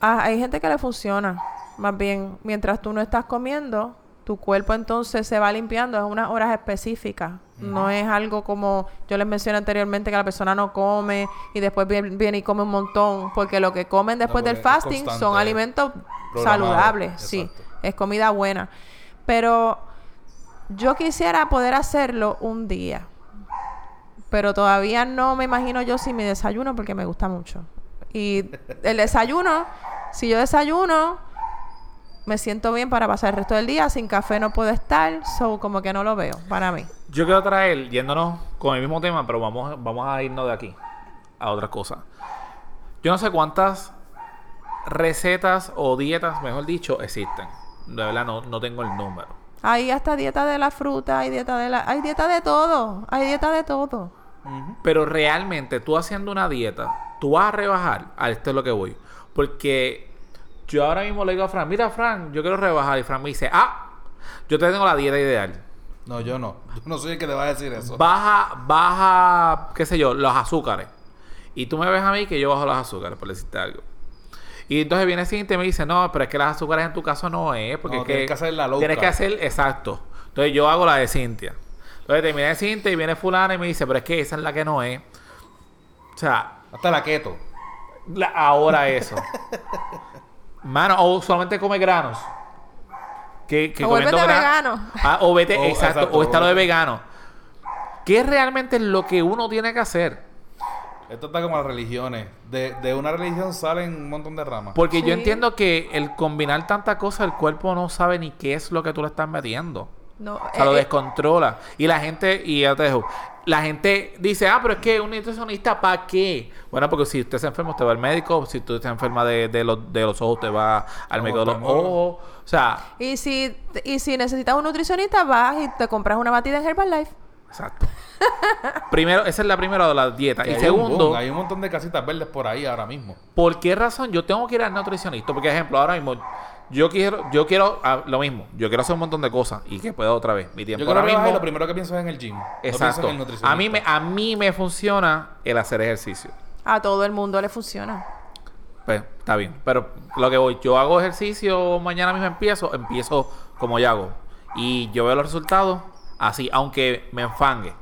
ah, hay gente que le funciona. Más bien, mientras tú no estás comiendo, tu cuerpo entonces se va limpiando. Es unas horas específicas. No es algo como yo les mencioné anteriormente que la persona no come y después viene, viene y come un montón. Porque lo que comen después del fasting son alimentos saludables. Sí, es comida buena. Pero yo quisiera poder hacerlo un día. Pero todavía no me imagino yo sin mi desayuno porque me gusta mucho. Y el desayuno, si yo desayuno, me siento bien para pasar el resto del día. Sin café no puedo estar, so como que no lo veo para mí. Yo quiero traer, yéndonos con el mismo tema, pero vamos, vamos a irnos de aquí a otra cosa. Yo no sé cuántas recetas o dietas, mejor dicho, existen. De verdad, no, no tengo el número. Hay hasta dieta de la fruta, hay dieta de la... Hay dieta de todo, hay dieta de todo. Pero realmente, tú haciendo una dieta, tú vas a rebajar. A esto es lo que voy. Porque yo ahora mismo le digo a Fran, mira Fran, yo quiero rebajar. Y Fran me dice, ah, yo te tengo la dieta ideal. No, yo no. Yo no soy el que te va a decir eso. Baja, baja, qué sé yo, los azúcares. Y tú me ves a mí que yo bajo los azúcares, por decirte algo. Y entonces viene Cintia y me dice, no, pero es que las azúcares en tu caso no es. Porque No, es tienes que hacer la low Tienes que hacer, exacto. Entonces yo hago la de Cintia. Entonces terminé de Cintia y viene fulana y me dice, pero es que esa es la que no es. O sea, Hasta la keto. la- ahora eso. Mano, o solamente come granos. Que, que O comiendo vuélvete gra- vegano. Ah, o vete, O- exacto, exacto, o está lo de vegano. ¿Qué es realmente lo que uno tiene que hacer? Esto está como las religiones. De, de una religión salen un montón de ramas. Porque yo entiendo que el combinar tantas cosas, el cuerpo no sabe ni qué es lo que tú le estás metiendo. No, O sea, lo eh, eh, descontrola. Y la gente, y ya te dejo, la gente dice, ah, pero es que un nutricionista, ¿para qué? Bueno, porque si usted se enferma, usted va al médico. Si usted se enferma de, de los, de los ojos, usted va al médico de los ojos. O sea, y si, y si necesitas un nutricionista, vas y te compras una batida en Herbalife. exacto. Primero, esa es la primera de la dieta. Que Y hay segundo, un boom, hay un montón de casitas verdes por ahí ahora mismo. ¿por qué razón yo tengo que ir al nutricionista? Porque, ejemplo, ahora mismo, yo quiero, yo quiero ah, lo mismo. Yo quiero hacer un montón de cosas y que pueda otra vez. Mi tiempo Yo quiero ahora mismo. lo primero que pienso es en el gym. No pienso Exacto. en el nutricionista. A mí, me, a mí me funciona el hacer ejercicio. A todo el mundo le funciona. Pues está bien. Pero lo que voy, yo hago ejercicio, mañana mismo empiezo, empiezo como yo hago. Y yo veo los resultados así, aunque me enfangue.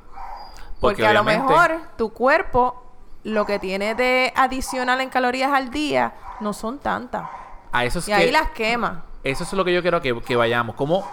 Porque, a lo obviamente- mejor tu cuerpo, lo que tiene de adicional en calorías al día, no son tantas. A eso es Y que, ahí las quema. Eso es lo que yo quiero que, que vayamos. Como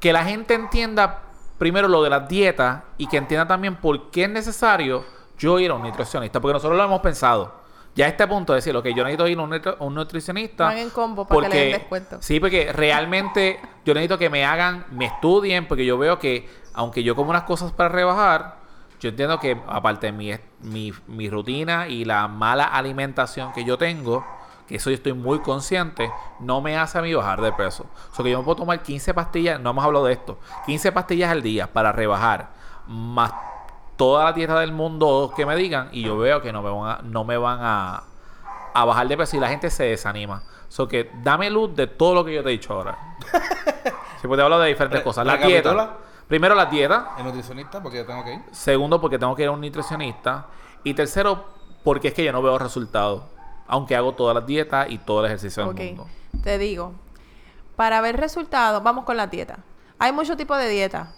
que la gente entienda primero lo de las dietas y que entienda también por qué es necesario yo ir a un nutricionista. Porque nosotros lo hemos pensado. Ya a este punto de decir, ok, yo necesito ir a un, nutri- un nutricionista. Van en combo para que le den descuento. Sí, porque realmente yo necesito que me hagan, me estudien, porque yo veo que, aunque yo como unas cosas para rebajar, yo entiendo que aparte de mi, mi, mi rutina y la mala alimentación que yo tengo, eso yo estoy muy consciente, no me hace a mí bajar de peso. O sea que yo me puedo tomar 15 pastillas, no hemos hablado de esto, 15 pastillas al día para rebajar, más toda la dieta del mundo que me digan, y yo veo que no me van a, no me van a, a bajar de peso y la gente se desanima. So que dame luz de todo lo que yo te he dicho ahora. Si pues te hablo de diferentes Re- cosas. La recapitula. dieta. Primero la dieta. El nutricionista, porque yo tengo que ir. Segundo, porque tengo que ir a un nutricionista. Y tercero, porque es que yo no veo resultados. Aunque hago todas las dietas y todo el ejercicio Ok, del mundo. te digo. Para ver resultados, vamos con la dieta. Hay muchos tipos de dieta.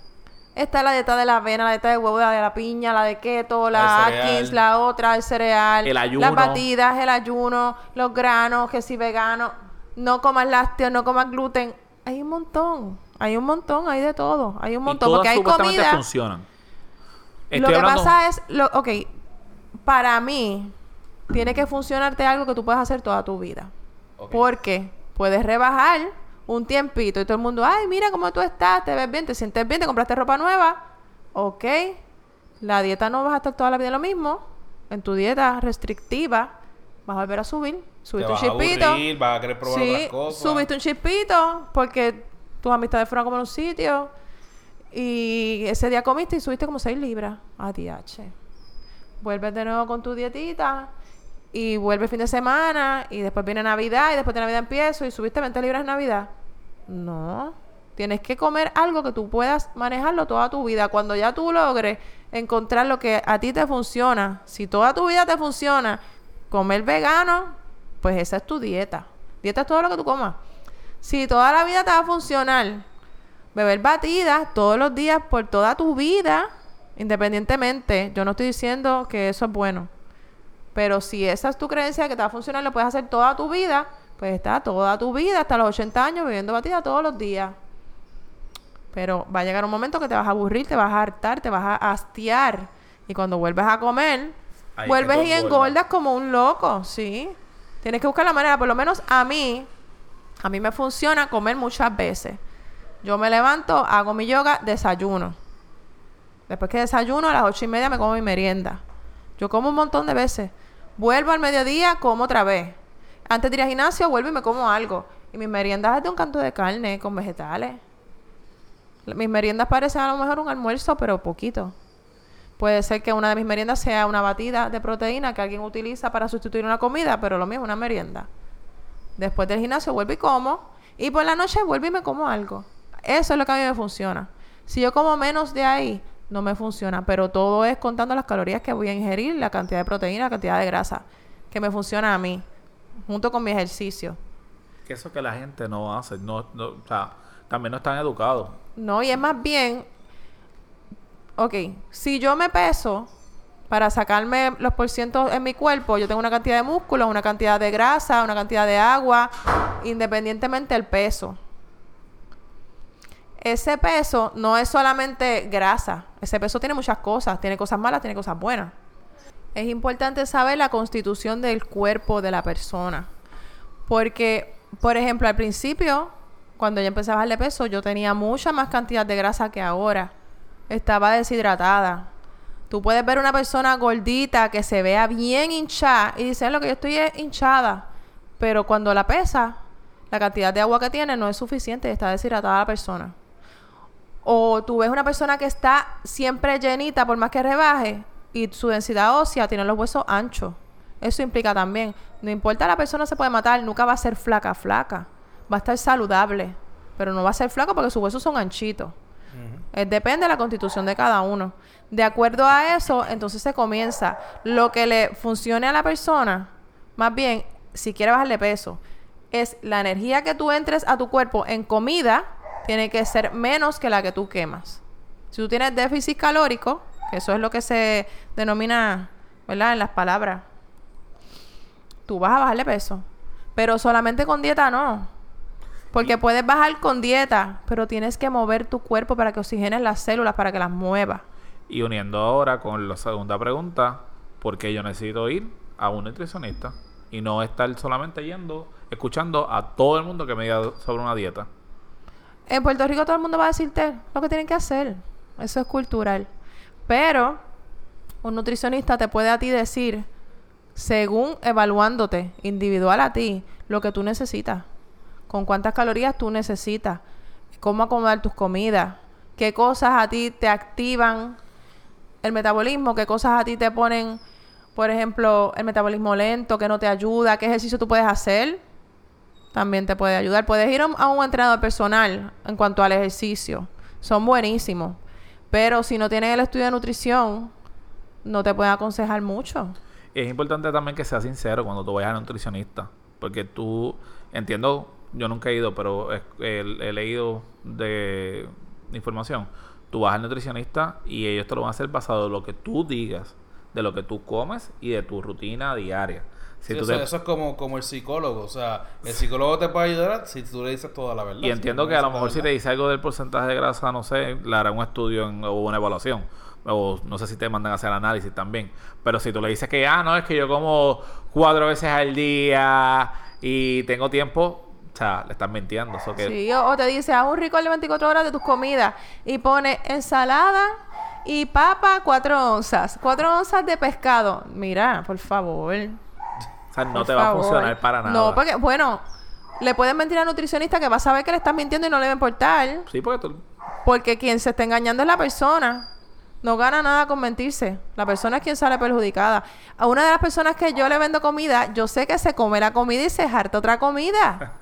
Está la dieta de la avena, la dieta de huevo, la de la piña, la de keto, la. Atkins, la otra, el cereal, El ayuno. las batidas, el ayuno, los granos, que si vegano, no comas lácteos, no comas gluten. Hay un montón, hay un montón, hay de todo, hay un Y montón, todas porque hay comida. funcionan. Lo que hablando- pasa es, lo, ok, para mí, tiene que funcionarte algo que tú puedas hacer toda tu vida. Porque puedes rebajar un tiempito y todo el mundo, ay, mira cómo tú estás, te ves bien, te sientes bien, te compraste ropa nueva. Ok, la dieta no vas a estar toda la vida lo mismo. En tu dieta restrictiva vas a volver a subir. Te Subiste un a chispito. aburrir, vas a querer probar Sí, otras cosas. subiste un chispito porque tus amistades fueron a comer un sitio y ese día comiste y subiste como 6 libras. ADH. Vuelves de nuevo con tu dietita y vuelve el fin de semana y después viene Navidad y después de Navidad empiezo y subiste 20 libras Navidad. No. Tienes que comer algo que tú puedas manejarlo toda tu vida. Cuando ya tú logres encontrar lo que a ti te funciona, si toda tu vida te funciona, comer vegano, pues esa es tu dieta. Dieta es todo lo que tú comas. Si toda la vida te va a funcionar, beber batidas todos los días por toda tu vida, independientemente, yo no estoy diciendo que eso es bueno. Pero si esa es tu creencia que te va a funcionar, lo puedes hacer toda tu vida, pues está toda tu vida, hasta los 80 años, bebiendo batida todos los días. Pero va a llegar un momento que te vas a aburrir, te vas a hartar, te vas a hastiar. Y cuando vuelves a comer, Ahí vuelves y engordas como un loco, ¿sí? Tienes que buscar la manera, por lo menos a mí, a mí me funciona comer muchas veces. Yo me levanto, hago mi yoga, desayuno. Después que desayuno, a las ocho y media me como mi merienda. Yo como un montón de veces. Vuelvo al mediodía, como otra vez. Antes de ir al gimnasio, vuelvo y me como algo. Y mis meriendas es de un canto de carne con vegetales. Mis meriendas parecen a lo mejor un almuerzo, pero poquito. Puede ser que una de mis meriendas sea una batida de proteína que alguien utiliza para sustituir una comida, pero lo es una merienda. Después del gimnasio vuelvo y como. Y por la noche vuelvo y me como algo. Eso es lo que a mí me funciona. Si yo como menos de ahí, no me funciona. Pero todo es contando las calorías que voy a ingerir, la cantidad de proteína, la cantidad de grasa, que me funciona a mí, junto con mi ejercicio. Que eso que la gente no hace. No, no, o sea, también no están educados. No, y es más bien, ok, si yo me peso para sacarme los porcientos en mi cuerpo, yo tengo una cantidad de músculos, una cantidad de grasa, una cantidad de agua, independientemente del peso. Ese peso no es solamente grasa, ese peso tiene muchas cosas, tiene cosas malas, tiene cosas buenas. Es importante saber la constitución del cuerpo de la persona. Porque, por ejemplo, al principio, cuando yo empecé a bajar de peso, yo tenía mucha más cantidad de grasa que ahora. Estaba deshidratada. Tú puedes ver una persona gordita que se vea bien hinchada y dice, lo que yo estoy es hinchada. Pero cuando la pesa, la cantidad de agua que tiene no es suficiente y está deshidratada la persona. O tú ves una persona que está siempre llenita por más que rebaje y su densidad ósea tiene los huesos anchos. Eso implica también, no importa la persona se puede matar, nunca va a ser flaca, flaca. Va a estar saludable, pero no va a ser flaca porque sus huesos son anchitos. Eh, depende de la constitución de cada uno. De acuerdo a eso, entonces se comienza lo que le funcione a la persona, más bien, si quiere bajarle peso, es la energía que tú entres a tu cuerpo en comida, tiene que ser menos que la que tú quemas. Si tú tienes déficit calórico, que eso es lo que se denomina, ¿verdad? En las palabras, tú vas a bajarle peso. Pero solamente con dieta no. Porque puedes bajar con dieta, pero tienes que mover tu cuerpo para que oxigenes las células, para que las muevas. Y uniendo ahora con la segunda pregunta, ¿por qué yo necesito ir a un nutricionista? Y no estar solamente yendo, escuchando a todo el mundo que me diga sobre una dieta. En Puerto Rico todo el mundo va a decirte lo que tienen que hacer. Eso es cultural. Pero un nutricionista te puede a ti decir, según evaluándote individual a ti, lo que tú necesitas. Con cuántas calorías tú necesitas. Cómo acomodar tus comidas. Qué cosas a ti te activan el metabolismo. Qué cosas a ti te ponen, por ejemplo, el metabolismo lento, que no te ayuda. Qué ejercicio tú puedes hacer. También te puede ayudar. Puedes ir a un entrenador personal en cuanto al ejercicio. Son buenísimos. Pero si no tienes el estudio de nutrición, no te pueden aconsejar mucho. Es importante también que seas sincero cuando tú vayas al nutricionista. Porque tú, entiendo, yo nunca he ido, pero he, leído de información. Tú vas al nutricionista y ellos te lo van a hacer basado en lo que tú digas, de lo que tú comes y de tu rutina diaria. Si eso, es como, como el psicólogo. O sea, el psicólogo te puede ayudar si tú le dices toda la verdad. Y entiendo que a lo mejor si te dice algo del porcentaje de grasa, no sé, le hará un estudio o una evaluación. O no sé si te mandan a hacer análisis también. Pero si tú le dices que, ah, no, es que yo como cuatro veces al día y tengo tiempo, o sea, le estás mintiendo. que... Sí, o, te dice, haz un rico de 24 horas de tus comidas y pone ensalada y papa, cuatro onzas. Cuatro onzas de pescado. Mira, por favor. O sea, no te va a funcionar para nada. No, porque, bueno, le pueden mentir al nutricionista que va a saber que le estás mintiendo y no le va a importar. Sí, porque tú... Porque quien se está engañando es la persona. No gana nada con mentirse. La persona es quien sale perjudicada. A una de las personas que yo le vendo comida, yo sé que se come la comida y se harta otra comida.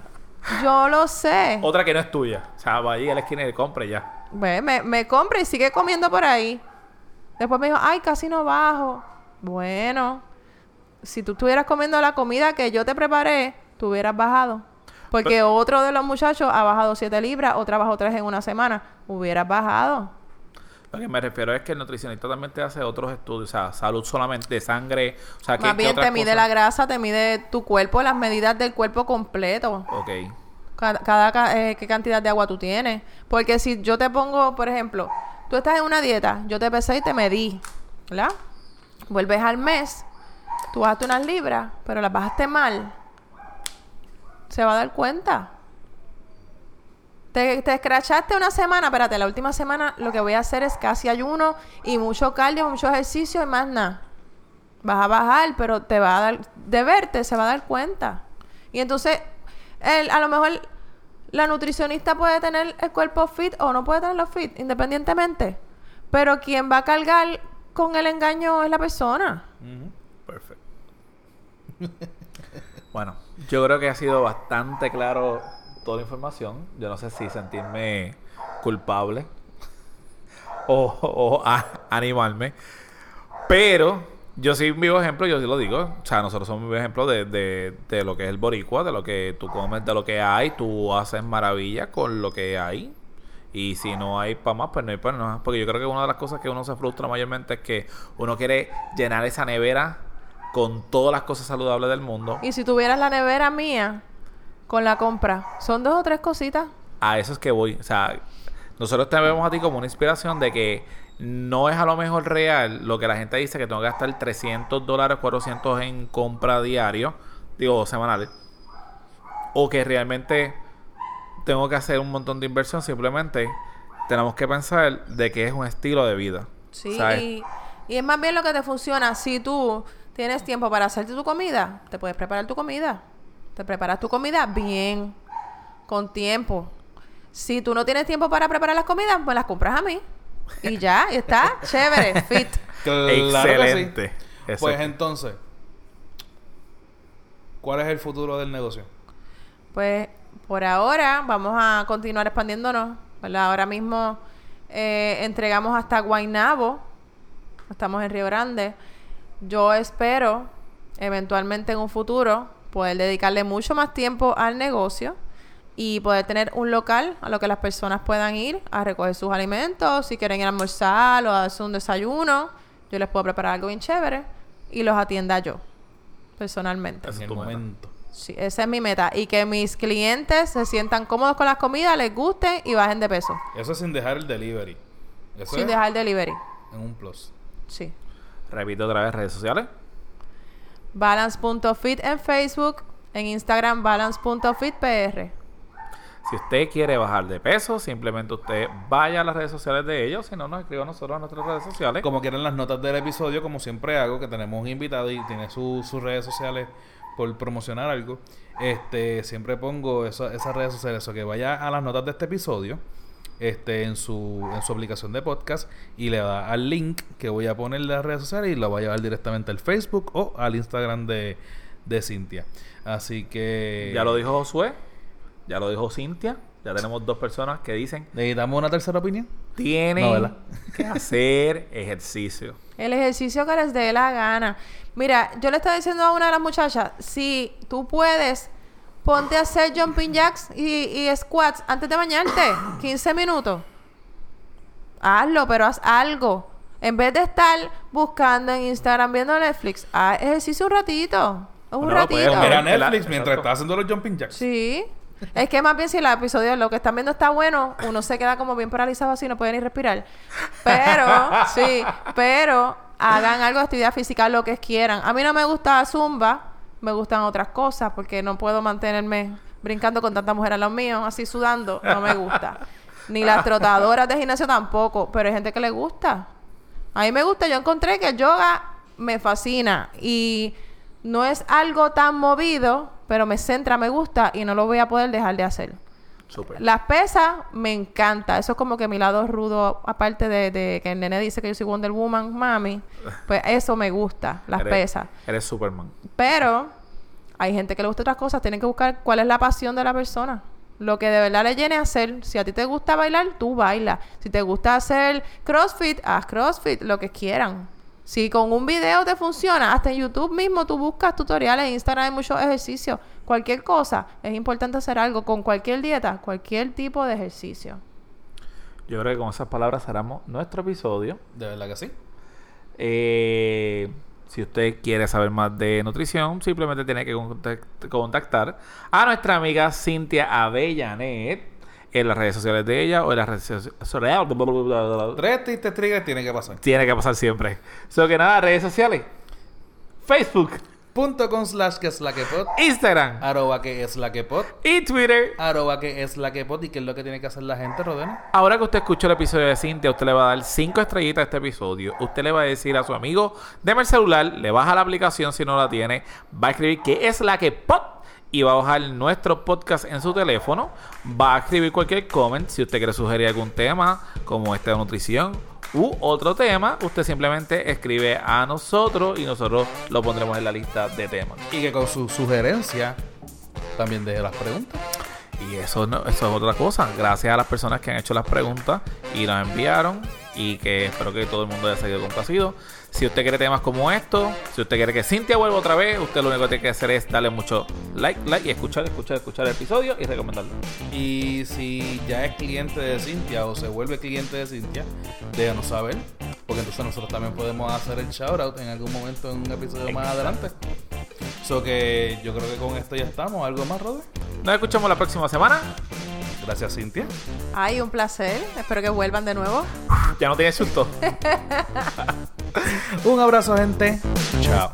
yo lo sé. Otra que no es tuya. O sea, va ahí a la esquina y compre ya. me, me compra y sigue comiendo por ahí. Después me dijo, ay, casi no bajo. Bueno, si tú estuvieras comiendo la comida que yo te preparé, tú hubieras bajado. Porque otro de los muchachos ha bajado 7 libras, otra bajó 3 en una semana. Hubieras bajado. Lo que me refiero es que el nutricionista también te hace otros estudios, o sea, salud solamente de sangre. O sea, Más bien te mide la grasa, te mide tu cuerpo, las medidas del cuerpo completo. Ok. Cada, eh, qué cantidad de agua tú tienes. Porque si yo te pongo, por ejemplo, tú estás en una dieta, yo te pesé y te medí, ¿verdad? Vuelves al mes Tú bajaste unas libras, pero las bajaste mal. Se va a dar cuenta. Te, te escrachaste una semana, espérate, la última semana lo que voy a hacer es casi ayuno y mucho cardio, mucho ejercicio y más nada. Vas a bajar, pero te va a dar, de verte se va a dar cuenta. Y entonces, el, a lo mejor la nutricionista puede tener el cuerpo fit o no puede tenerlo fit, independientemente. Pero quien va a cargar con el engaño es la persona. Perfecto. bueno, yo creo que ha sido bastante claro toda la información. Yo no sé si sentirme culpable o, animarme. Pero yo soy un vivo ejemplo, yo sí lo digo. O sea, nosotros somos un vivo ejemplo de, lo que es el boricua, de lo que tú comes, de lo que hay. Tú haces maravilla con lo que hay. Y si no hay para más, pues no hay para más. Porque yo creo que una de las cosas que uno se frustra mayormente es que uno quiere llenar esa nevera con todas las cosas saludables del mundo. Y si tuvieras la nevera mía con la compra, son dos o tres cositas. A eso es que voy. O sea, nosotros te vemos a ti como una inspiración de que no es a lo mejor real lo que la gente dice que tengo que gastar 300 dólares, 400 en compra diario, digo, semanales. O que realmente tengo que hacer un montón de inversión. Simplemente tenemos que pensar de que es un estilo de vida. Sí, y es más bien lo que te funciona. Si tú tienes tiempo para hacerte tu comida, te puedes preparar tu comida. Te preparas tu comida bien, con tiempo. Si tú no tienes tiempo para preparar las comidas, pues las compras a mí. Y ya, y está chévere, fit. Claro que sí. Excelente. Pues entonces, ¿cuál es el futuro del negocio? Pues por ahora vamos a continuar expandiéndonos. ¿verdad? Ahora mismo eh, entregamos hasta Guaynabo. Estamos en Río Grande. Yo espero eventualmente en un futuro poder dedicarle mucho más tiempo al negocio y poder tener un local a lo que las personas puedan ir a recoger sus alimentos, si quieren ir a almorzar o a hacer un desayuno, yo les puedo preparar algo bien chévere y los atienda yo personalmente. Es el tu meta. momento. Sí, esa es mi meta. Y que mis clientes se sientan cómodos con las comidas, les gusten y bajen de peso. Eso sin dejar el delivery. Eso sin es dejar delivery. en un plus. Sí. Repito otra vez, redes sociales. Balance.fit en Facebook. En Instagram, balance.fitpr. Si usted quiere bajar de peso, simplemente usted vaya a las redes sociales de ellos. Si no, nos escriba a nosotros a nuestras redes sociales. Como quieran las notas del episodio, como siempre hago, que tenemos un invitado y tiene su- sus redes sociales por promocionar algo. Este, siempre pongo eso- esas redes sociales, eso que vaya a las notas de este episodio, este, en su, en su aplicación de podcast y le da al link que voy a poner en las redes sociales y lo va a llevar directamente al Facebook o al Instagram de, de Cintia. Así que Ya lo dijo Josué, ya lo dijo Cintia. Ya tenemos dos personas que dicen necesitamos una tercera opinión. tienen que hacer ejercicio. El ejercicio que les dé la gana. Mira, yo le estaba diciendo a una de las muchachas, si tú puedes, ponte a hacer jumping jacks y, y squats antes de bañarte. 15 minutos. Hazlo, pero haz algo. En vez de estar buscando en Instagram viendo Netflix, haz ejercicio un ratito. Un puedes ratito. Mira Netflix mientras exacto. está haciendo los jumping jacks. Sí. Es que más bien si el episodio, lo que están viendo está bueno, uno se queda como bien paralizado así, no puede ni respirar. Pero, sí, pero hagan algo de actividad física, lo que quieran. A mí no me gusta Zumba, me gustan otras cosas, porque no puedo mantenerme brincando con tanta mujer a los míos, así sudando, no me gusta. Ni las trotadoras de gimnasio tampoco, pero hay gente que le gusta. A mí me gusta, yo encontré que el yoga me fascina y no es algo tan movido, pero me centra, me gusta y no lo voy a poder dejar de hacer. Las pesas me encanta, eso es como que mi lado rudo, aparte de, de que el nene dice que yo soy Wonder Woman, mami, pues eso me gusta, las Eres- pesas. Eres Superman. Pero hay gente que le gusta otras cosas, tienen que buscar cuál es la pasión de la persona. Lo que de verdad le llene a hacer. Si a ti te gusta bailar, tú baila. Si te gusta hacer CrossFit, haz CrossFit, lo que quieran. Si con un video te funciona, hasta en YouTube mismo tú buscas tutoriales, en Instagram hay muchos ejercicios. Cualquier cosa, es importante hacer algo con cualquier dieta, cualquier tipo de ejercicio. Yo creo que con esas palabras cerramos nuestro episodio. De verdad que sí. Eh, si usted quiere saber más de nutrición, simplemente tiene que contact- contactar a nuestra amiga Cintia Avellanet en las redes sociales de ella o en las redes sociales. Tres tristes triggers tiene que pasar. Tiene que pasar siempre. So que nada, redes sociales. Facebook, Con slash que es la que pod. Instagram Arroba que es la que pod. y Twitter. Arroba que es la que pod. ¿Y qué es lo que tiene que hacer la gente, Rodena? Ahora que usted escuchó el episodio de Cintia, usted le va a dar 5 estrellitas a este episodio. Usted le va a decir a su amigo, deme el celular, le baja la aplicación si no la tiene, va a escribir que es la que pod y va a bajar nuestro podcast en su teléfono. Va a escribir cualquier comment si usted quiere sugerir algún tema, como este de nutrición u otro tema. Usted simplemente escribe a nosotros y nosotros lo pondremos en la lista de temas. Y que con su sugerencia también deje las preguntas. Y eso, no, eso es otra cosa. Gracias a las personas que han hecho las preguntas y las enviaron. Y que espero que todo el mundo haya salido complacido. Si usted quiere temas como esto, si usted quiere que Cintia vuelva otra vez, usted lo único que tiene que hacer es darle mucho like, like y escuchar, escuchar, escuchar el episodio y recomendarlo. Y si ya es cliente de Cintia o se vuelve cliente de Cintia, déjanos saber. Porque entonces nosotros también podemos hacer el shoutout en algún momento en un episodio más adelante. So que yo creo que con esto ya estamos. ¿Algo más, Rodri? Nos escuchamos la próxima semana. Gracias, Cintia. Ay, un placer. Espero que vuelvan de nuevo. Ya no tiene susto. Un abrazo, gente. Chao.